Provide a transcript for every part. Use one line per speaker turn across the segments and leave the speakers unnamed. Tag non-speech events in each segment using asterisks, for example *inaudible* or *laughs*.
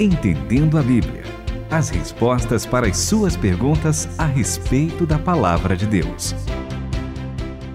Entendendo a Bíblia. As respostas para as suas perguntas a respeito da palavra de Deus.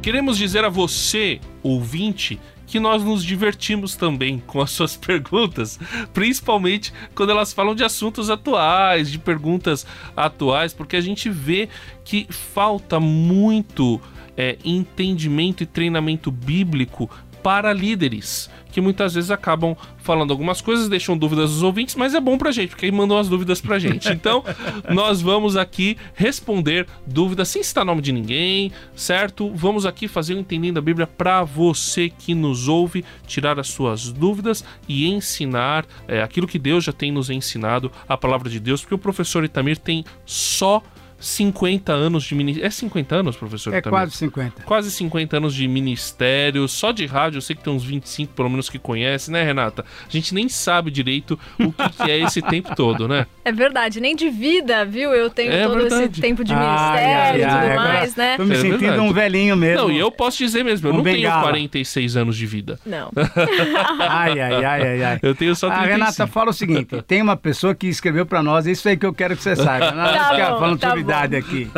Queremos dizer a você, ouvinte, que nós nos divertimos também com as suas perguntas, principalmente quando elas falam de assuntos atuais, de perguntas atuais, porque a gente vê que falta muito é, entendimento e treinamento bíblico para líderes, que muitas vezes acabam falando algumas coisas, deixam dúvidas dos ouvintes, mas é bom pra gente, porque aí mandam as dúvidas pra gente. Então, *laughs* nós vamos aqui responder dúvidas sem citar nome de ninguém, certo? Vamos aqui fazer o Entendendo a Bíblia para você que nos ouve, tirar as suas dúvidas e ensinar é, aquilo que Deus já tem nos ensinado, a palavra de Deus, porque o professor Itamir tem só 50 anos de ministério. É 50 anos, professor?
É também? quase 50.
Quase 50 anos de ministério. Só de rádio, eu sei que tem uns 25, pelo menos, que conhece, né, Renata? A gente nem sabe direito o que, que é esse tempo todo, né? *laughs*
É verdade, nem de vida, viu? Eu tenho é todo verdade. esse tempo de ministério e tudo mais, né?
Tô me é sentindo verdade. um velhinho mesmo.
Não, e eu posso dizer mesmo, eu um não bengala. tenho 46 anos de vida.
Não. *laughs*
ai, ai, ai, ai, ai.
Eu tenho só 35.
A Renata fala o seguinte: tem uma pessoa que escreveu pra nós, isso aí que eu quero que você saiba. *laughs* Nós
tá bom,
falando
tá
sobre idade aqui.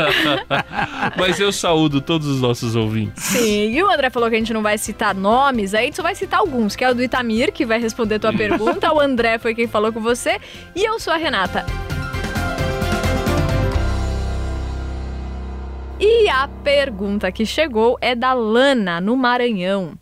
*laughs*
Mas eu saúdo todos os nossos ouvintes.
Sim, e o André falou que a gente não vai citar nomes, aí a gente só vai citar alguns, que é o do Itamir, que vai responder tua pergunta, o André foi quem falou com você, e eu sou a Renata. E a pergunta que chegou é da Lana, no Maranhão.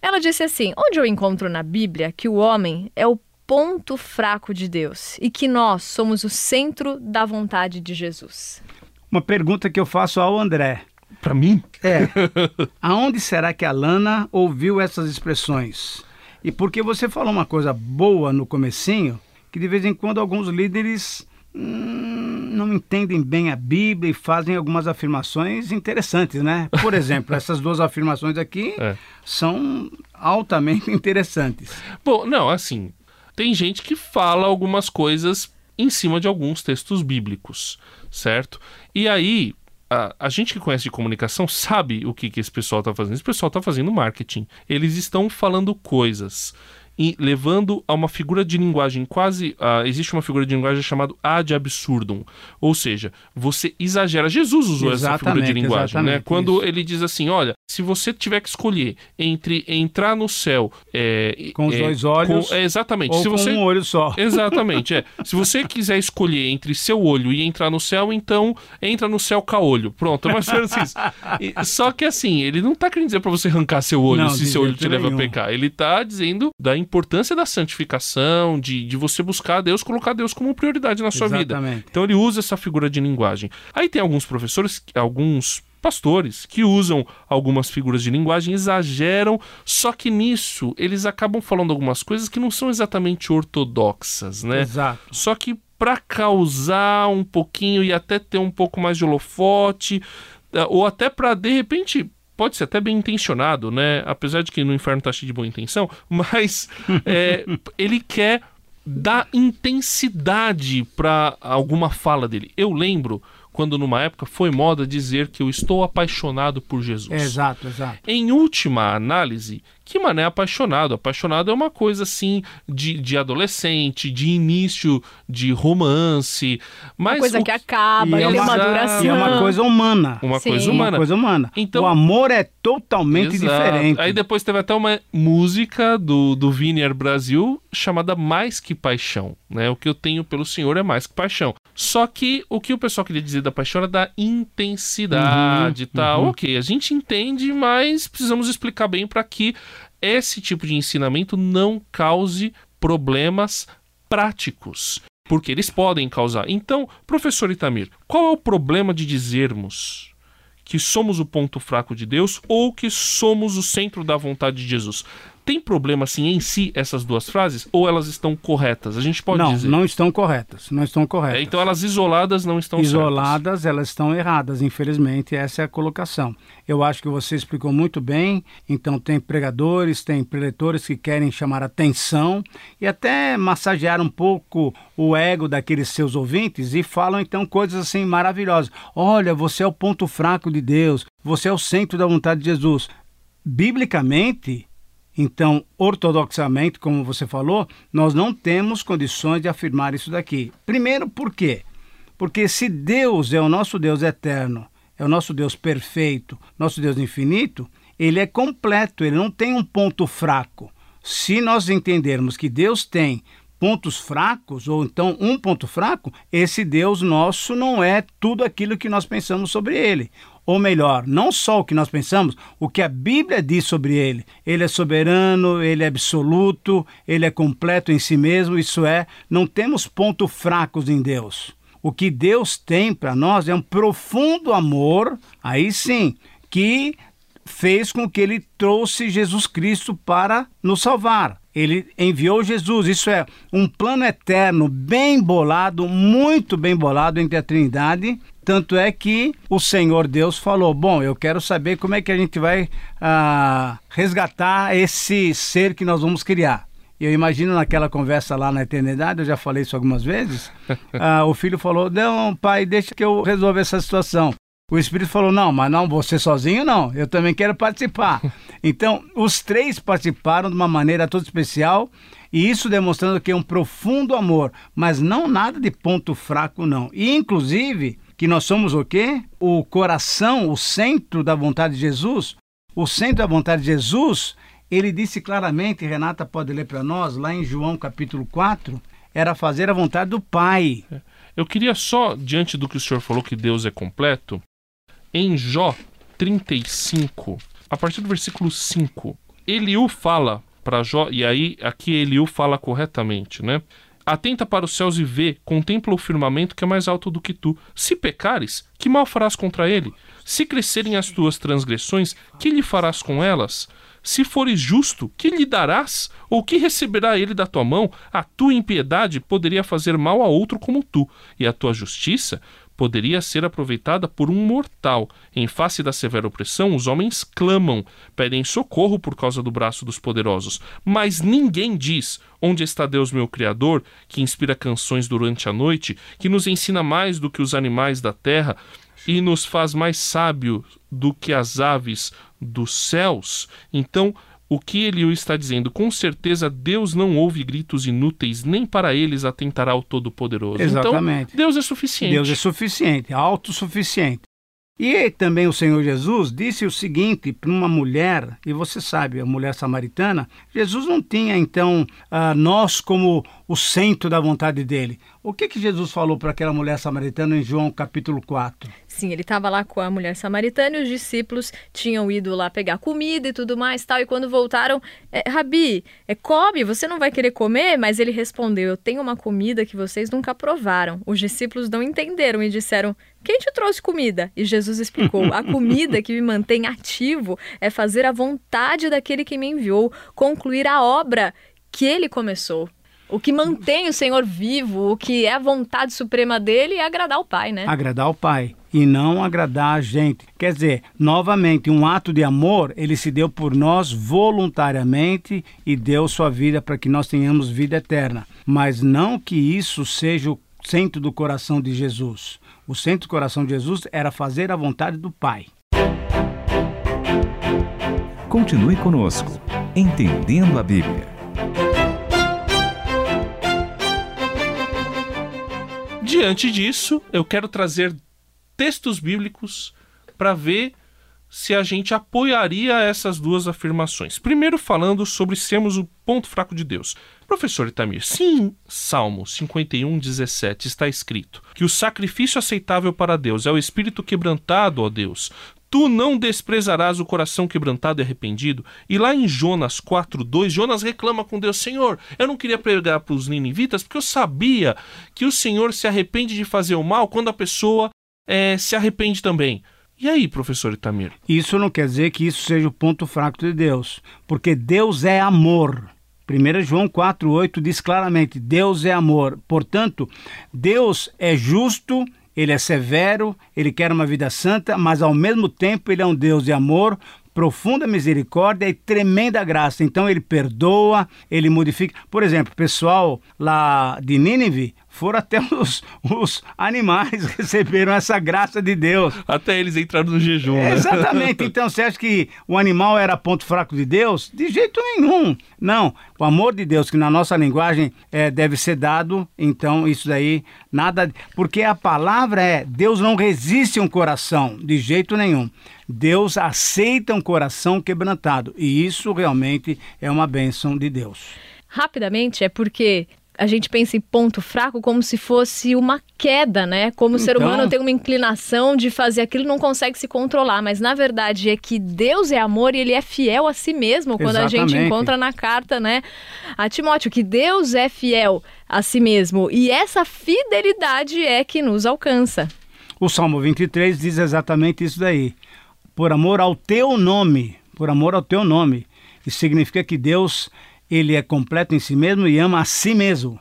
Ela disse assim: Onde eu encontro na Bíblia que o homem é o ponto fraco de Deus e que nós somos o centro da vontade de Jesus?
Uma pergunta que eu faço ao André.
Para mim?
É. *laughs* Aonde será que a Lana ouviu essas expressões? E porque você falou uma coisa boa no comecinho, que de vez em quando alguns líderes hum, não entendem bem a Bíblia e fazem algumas afirmações interessantes, né? Por exemplo, *laughs* essas duas afirmações aqui é. são altamente interessantes.
Bom, não, assim, tem gente que fala algumas coisas em cima de alguns textos bíblicos, certo? E aí, a, a, gente que conhece de comunicação sabe o que, que esse pessoal está fazendo. Esse pessoal está fazendo marketing. Eles estão falando coisas e levando a uma figura de linguagem quase. Uh, existe uma figura de linguagem chamada ad absurdum. Ou seja, você exagera. Jesus usou exatamente, essa figura de linguagem, né? Quando isso. ele diz assim: olha, se você tiver que escolher entre entrar no céu
é, com os é, dois olhos,
com, é, exatamente,
ou
se você,
com um olho só, *laughs*
exatamente, é. Se você quiser escolher entre seu olho e entrar no céu, então entra no céu caolho. Pronto, é isso. E, só que assim, ele não está querendo dizer para você arrancar seu olho não, se seu olho te leva a pecar. Ele está dizendo da importância da santificação, de, de você buscar Deus, colocar Deus como prioridade na sua
exatamente.
vida. Então ele usa essa figura de linguagem. Aí tem alguns professores, alguns pastores que usam algumas figuras de linguagem, exageram, só que nisso eles acabam falando algumas coisas que não são exatamente ortodoxas, né?
Exato.
Só que para causar um pouquinho e até ter um pouco mais de holofote, eh, ou até para de repente pode ser até bem intencionado, né? Apesar de que no inferno tá cheio de boa intenção, *laughs* mas é, ele quer dar intensidade para alguma fala dele. Eu lembro quando numa época foi moda dizer que eu estou apaixonado por Jesus.
Exato, exato.
Em última análise, que mané apaixonado? Apaixonado é uma coisa assim de, de adolescente, de início de romance. Mas
uma coisa
o...
que acaba, e é uma, duração.
E é uma coisa humana.
Uma Sim. coisa humana.
Uma coisa humana. Então, o amor é totalmente Exato. diferente.
Aí depois teve até uma música do, do Vinier Brasil chamada Mais Que Paixão. Né? O que eu tenho pelo Senhor é mais que paixão. Só que o que o pessoal queria dizer da paixão era da intensidade e uhum, tal. Uhum. Ok, a gente entende, mas precisamos explicar bem para que esse tipo de ensinamento não cause problemas práticos, porque eles podem causar. Então, professor Itamir, qual é o problema de dizermos que somos o ponto fraco de Deus ou que somos o centro da vontade de Jesus? Tem problema assim em si essas duas frases ou elas estão corretas? A gente pode
não,
dizer.
Não, não estão corretas. Não estão corretas.
É, então elas isoladas não estão
isoladas,
certas.
elas estão erradas. Infelizmente essa é a colocação. Eu acho que você explicou muito bem. Então tem pregadores, tem preletores que querem chamar atenção e até massagear um pouco o ego daqueles seus ouvintes e falam então coisas assim maravilhosas. Olha, você é o ponto fraco de Deus. Você é o centro da vontade de Jesus. Biblicamente Então, ortodoxamente, como você falou, nós não temos condições de afirmar isso daqui. Primeiro, por quê? Porque se Deus é o nosso Deus eterno, é o nosso Deus perfeito, nosso Deus infinito, ele é completo, ele não tem um ponto fraco. Se nós entendermos que Deus tem pontos fracos, ou então um ponto fraco, esse Deus nosso não é tudo aquilo que nós pensamos sobre ele. Ou melhor, não só o que nós pensamos, o que a Bíblia diz sobre ele. Ele é soberano, ele é absoluto, ele é completo em si mesmo, isso é, não temos pontos fracos em Deus. O que Deus tem para nós é um profundo amor, aí sim, que fez com que ele trouxe Jesus Cristo para nos salvar. Ele enviou Jesus, isso é um plano eterno bem bolado, muito bem bolado entre a Trindade. Tanto é que o Senhor Deus falou: Bom, eu quero saber como é que a gente vai ah, resgatar esse ser que nós vamos criar. Eu imagino naquela conversa lá na eternidade, eu já falei isso algumas vezes. *laughs* ah, o filho falou: Não, pai, deixa que eu resolva essa situação. O Espírito falou: Não, mas não, você sozinho não, eu também quero participar. *laughs* Então, os três participaram de uma maneira toda especial, e isso demonstrando que é um profundo amor, mas não nada de ponto fraco, não. E, inclusive, que nós somos o quê? O coração, o centro da vontade de Jesus. O centro da vontade de Jesus, ele disse claramente, Renata pode ler para nós, lá em João capítulo 4, era fazer a vontade do Pai.
Eu queria só, diante do que o senhor falou, que Deus é completo, em Jó 35, a partir do versículo 5, Eliú fala para Jó, e aí aqui Eliú fala corretamente, né? Atenta para os céus e vê, contempla o firmamento que é mais alto do que tu. Se pecares, que mal farás contra ele? Se crescerem as tuas transgressões, que lhe farás com elas? Se fores justo, que lhe darás? Ou que receberá ele da tua mão? A tua impiedade poderia fazer mal a outro como tu, e a tua justiça poderia ser aproveitada por um mortal. Em face da severa opressão, os homens clamam, pedem socorro por causa do braço dos poderosos. Mas ninguém diz: Onde está Deus, meu Criador, que inspira canções durante a noite, que nos ensina mais do que os animais da terra e nos faz mais sábio do que as aves dos céus? Então, o que Eliú está dizendo? Com certeza Deus não ouve gritos inúteis, nem para eles atentará o Todo-Poderoso.
Então, Exatamente.
Então, Deus é suficiente.
Deus é suficiente, autossuficiente. E também o Senhor Jesus disse o seguinte para uma mulher, e você sabe, a mulher samaritana, Jesus não tinha então uh, nós como o centro da vontade dele. O que, que Jesus falou para aquela mulher samaritana em João capítulo 4?
Sim, ele estava lá com a mulher samaritana e os discípulos tinham ido lá pegar comida e tudo mais tal. E quando voltaram, é, Rabi, é, come, você não vai querer comer? Mas ele respondeu: Eu tenho uma comida que vocês nunca provaram. Os discípulos não entenderam e disseram: Quem te trouxe comida? E Jesus explicou: A comida que me mantém ativo é fazer a vontade daquele que me enviou, concluir a obra que ele começou. O que mantém o Senhor vivo, o que é a vontade suprema dele é agradar o Pai, né?
Agradar o Pai e não agradar a gente. Quer dizer, novamente, um ato de amor, ele se deu por nós voluntariamente e deu sua vida para que nós tenhamos vida eterna. Mas não que isso seja o centro do coração de Jesus. O centro do coração de Jesus era fazer a vontade do Pai.
Continue conosco, entendendo a Bíblia.
Diante disso, eu quero trazer textos bíblicos para ver se a gente apoiaria essas duas afirmações. Primeiro, falando sobre sermos o ponto fraco de Deus. Professor Itamir, sim, Salmo 51, 17 está escrito que o sacrifício aceitável para Deus é o espírito quebrantado, ó Deus. Tu não desprezarás o coração quebrantado e arrependido. E lá em Jonas 4:2, Jonas reclama com Deus: Senhor, eu não queria pregar para os ninivitas porque eu sabia que o Senhor se arrepende de fazer o mal quando a pessoa é, se arrepende também. E aí, professor Itamir?
Isso não quer dizer que isso seja o ponto fraco de Deus, porque Deus é amor. 1 João 4,8 diz claramente: Deus é amor. Portanto, Deus é justo ele é severo, ele quer uma vida santa, mas ao mesmo tempo ele é um Deus de amor, profunda misericórdia e tremenda graça. Então ele perdoa, ele modifica. Por exemplo, o pessoal lá de Nínive foram até *laughs* os, os animais receberam essa graça de Deus.
Até eles entraram no jejum, né?
Exatamente. *laughs* Então você acha que o animal era ponto fraco de Deus? De jeito nenhum. Não. O amor de Deus, que na nossa linguagem é, deve ser dado, então isso daí, nada. Porque a palavra é: Deus não resiste um coração, de jeito nenhum. Deus aceita um coração quebrantado. E isso realmente é uma bênção de Deus.
Rapidamente, é porque a gente pensa em ponto fraco como se fosse uma queda, né? Como o ser
Então-
humano tem uma inclinação de fazer aquilo e não consegue se controlar. Mas na verdade é que Deus é amor e ele é fiel a si mesmo. Quando a gente
Exatamente.
encontra na carta, né? A Timóteo, que Deus é fiel a si mesmo. E essa fidelidade é que nos alcança.
O Salmo 23 diz exatamente isso daí. Por amor ao teu nome, por amor ao teu nome. Isso significa que Deus, ele é completo em si mesmo e ama a si mesmo.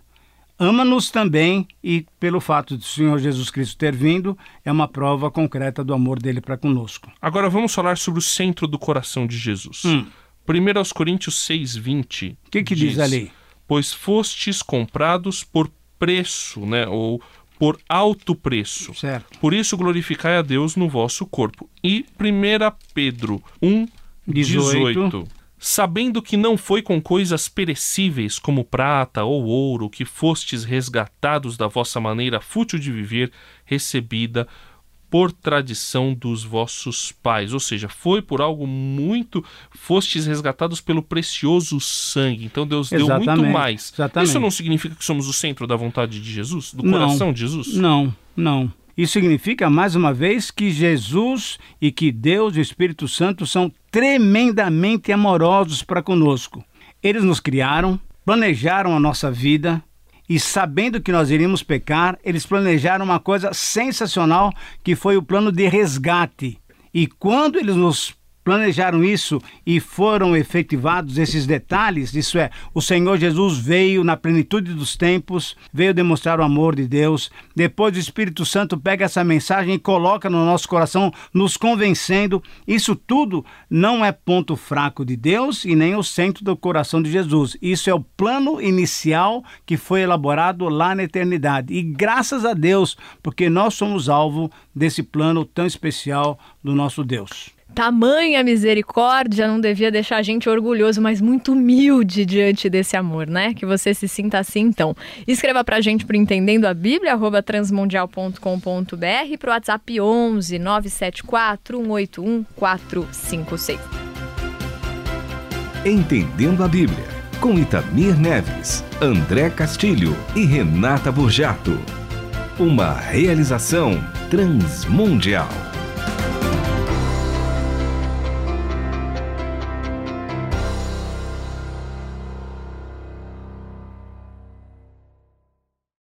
Ama-nos também e pelo fato do Senhor Jesus Cristo ter vindo, é uma prova concreta do amor dele para conosco.
Agora vamos falar sobre o centro do coração de Jesus.
Hum.
1 aos Coríntios 6:20.
O que que diz ali?
Pois fostes comprados por preço, né, ou por alto preço.
Certo.
Por isso glorificai a Deus no vosso corpo. E 1 Pedro 1,
18.
18. Sabendo que não foi com coisas perecíveis como prata ou ouro que fostes resgatados da vossa maneira fútil de viver, recebida por tradição dos vossos pais. Ou seja, foi por algo muito. Fostes resgatados pelo precioso sangue. Então Deus deu muito
Exatamente,
mais.
exatamente.
Isso não significa que somos o centro da vontade de Jesus? Do
Não.
coração de Jesus?
Não, não. Isso significa, mais uma vez, que Jesus e que Deus e o Espírito Santo são tremendamente amorosos para conosco. Eles nos criaram, planejaram a nossa vida e, sabendo que nós iríamos pecar, eles planejaram uma coisa sensacional que foi o plano de resgate. E quando eles nos planejaram isso e foram efetivados esses detalhes, isso é, o Senhor Jesus veio na plenitude dos tempos, veio demonstrar o amor de Deus. Depois o Espírito Santo pega essa mensagem e coloca no nosso coração, nos convencendo. Isso tudo não é ponto fraco de Deus e nem o centro do coração de Jesus. Isso é o plano inicial que foi elaborado lá na eternidade. E graças a Deus, porque nós somos alvo desse plano tão especial do nosso Deus.
Tamanha misericórdia não devia deixar a gente orgulhoso, mas muito humilde diante desse amor, né? Que você se sinta assim, então. Escreva pra gente pro Entendendo a Bíblia, arroba transmundial.com.br, pro WhatsApp 11 974 181 456.
Entendendo a Bíblia, com Itamir Neves, André Castilho e Renata Burjato. Uma realização transmundial.